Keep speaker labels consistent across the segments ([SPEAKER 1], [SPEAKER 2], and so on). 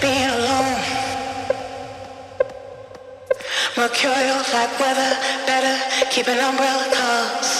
[SPEAKER 1] Being alone. Mercurial like weather, better keep an umbrella cause.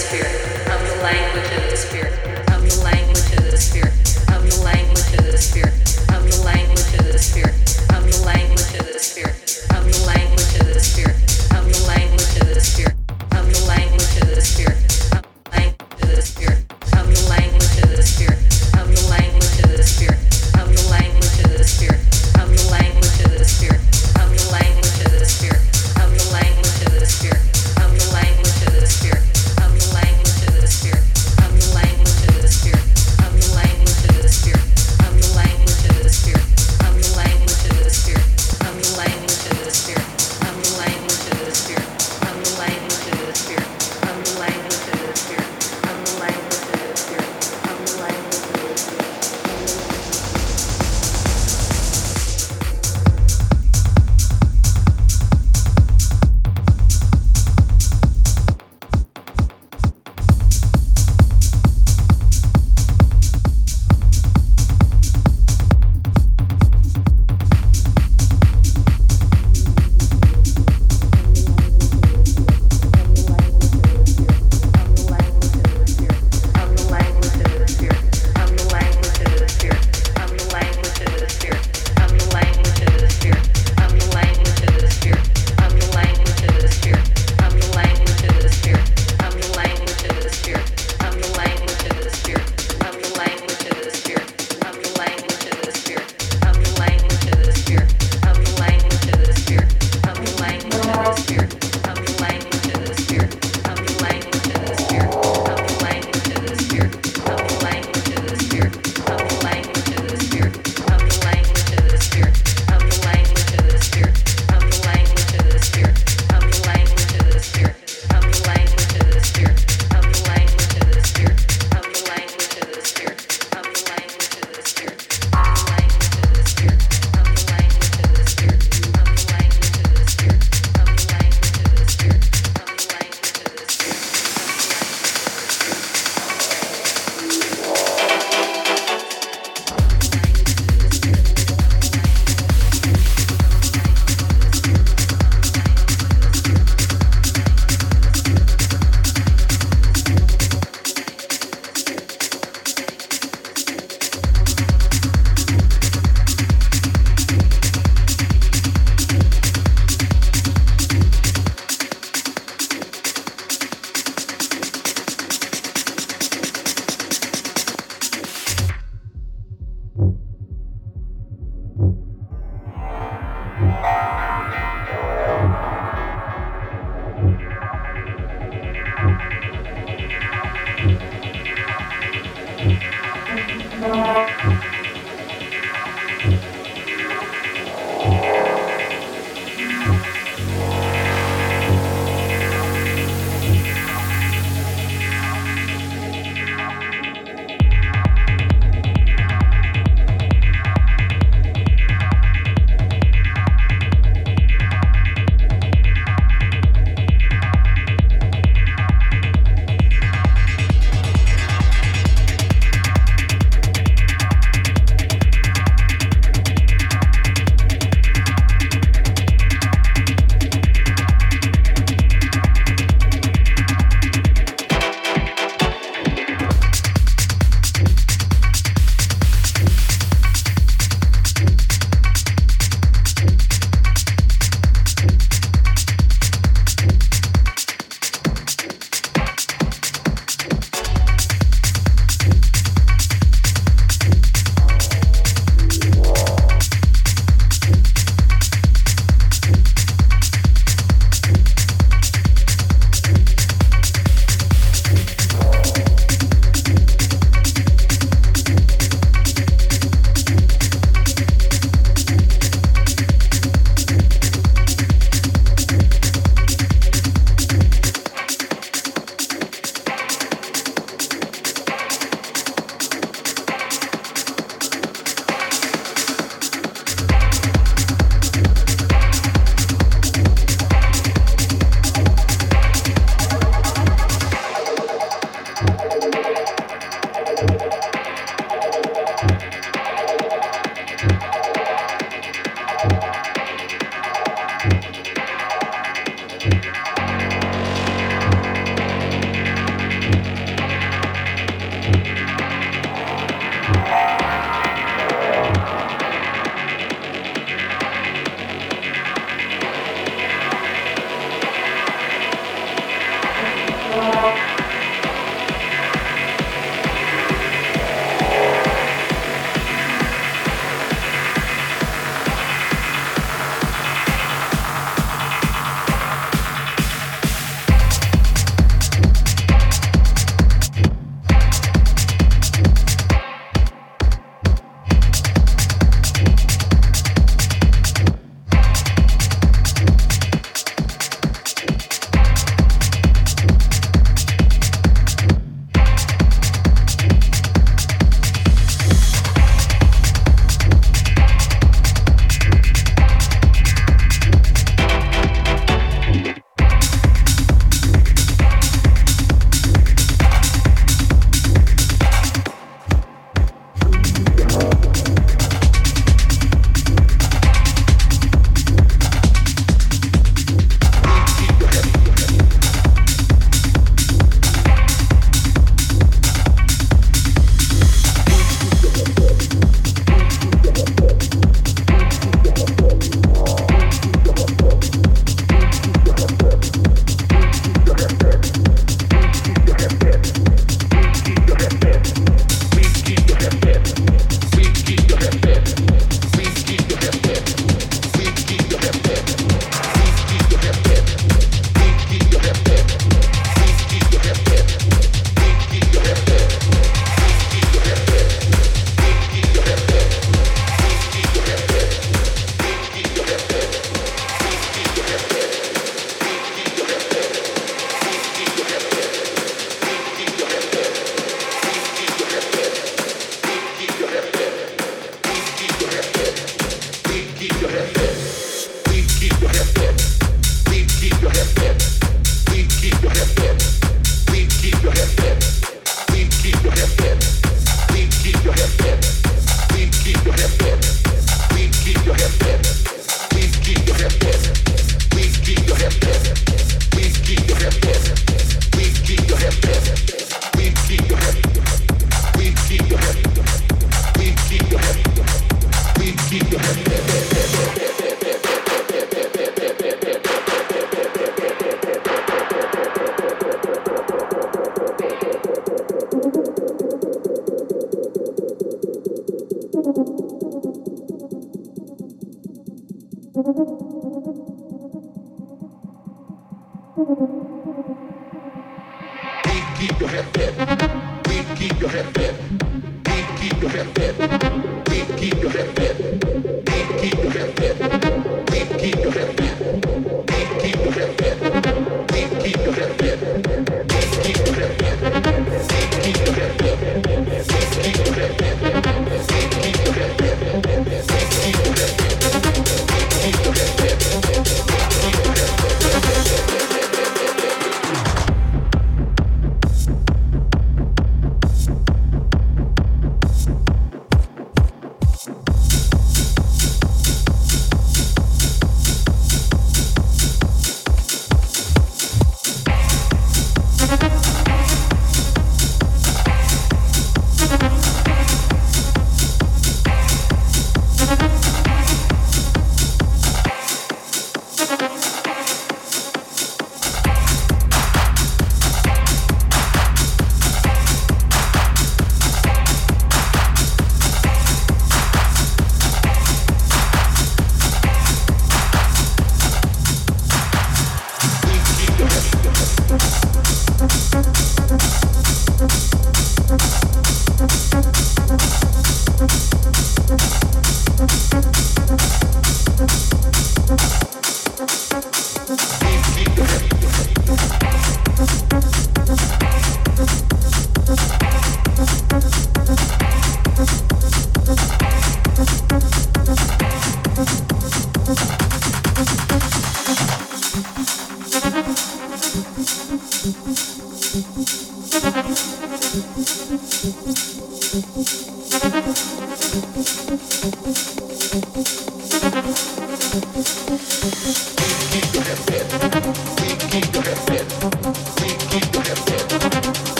[SPEAKER 2] spirit, of the language of the spirit, of the language of the spirit, of the language of the spirit.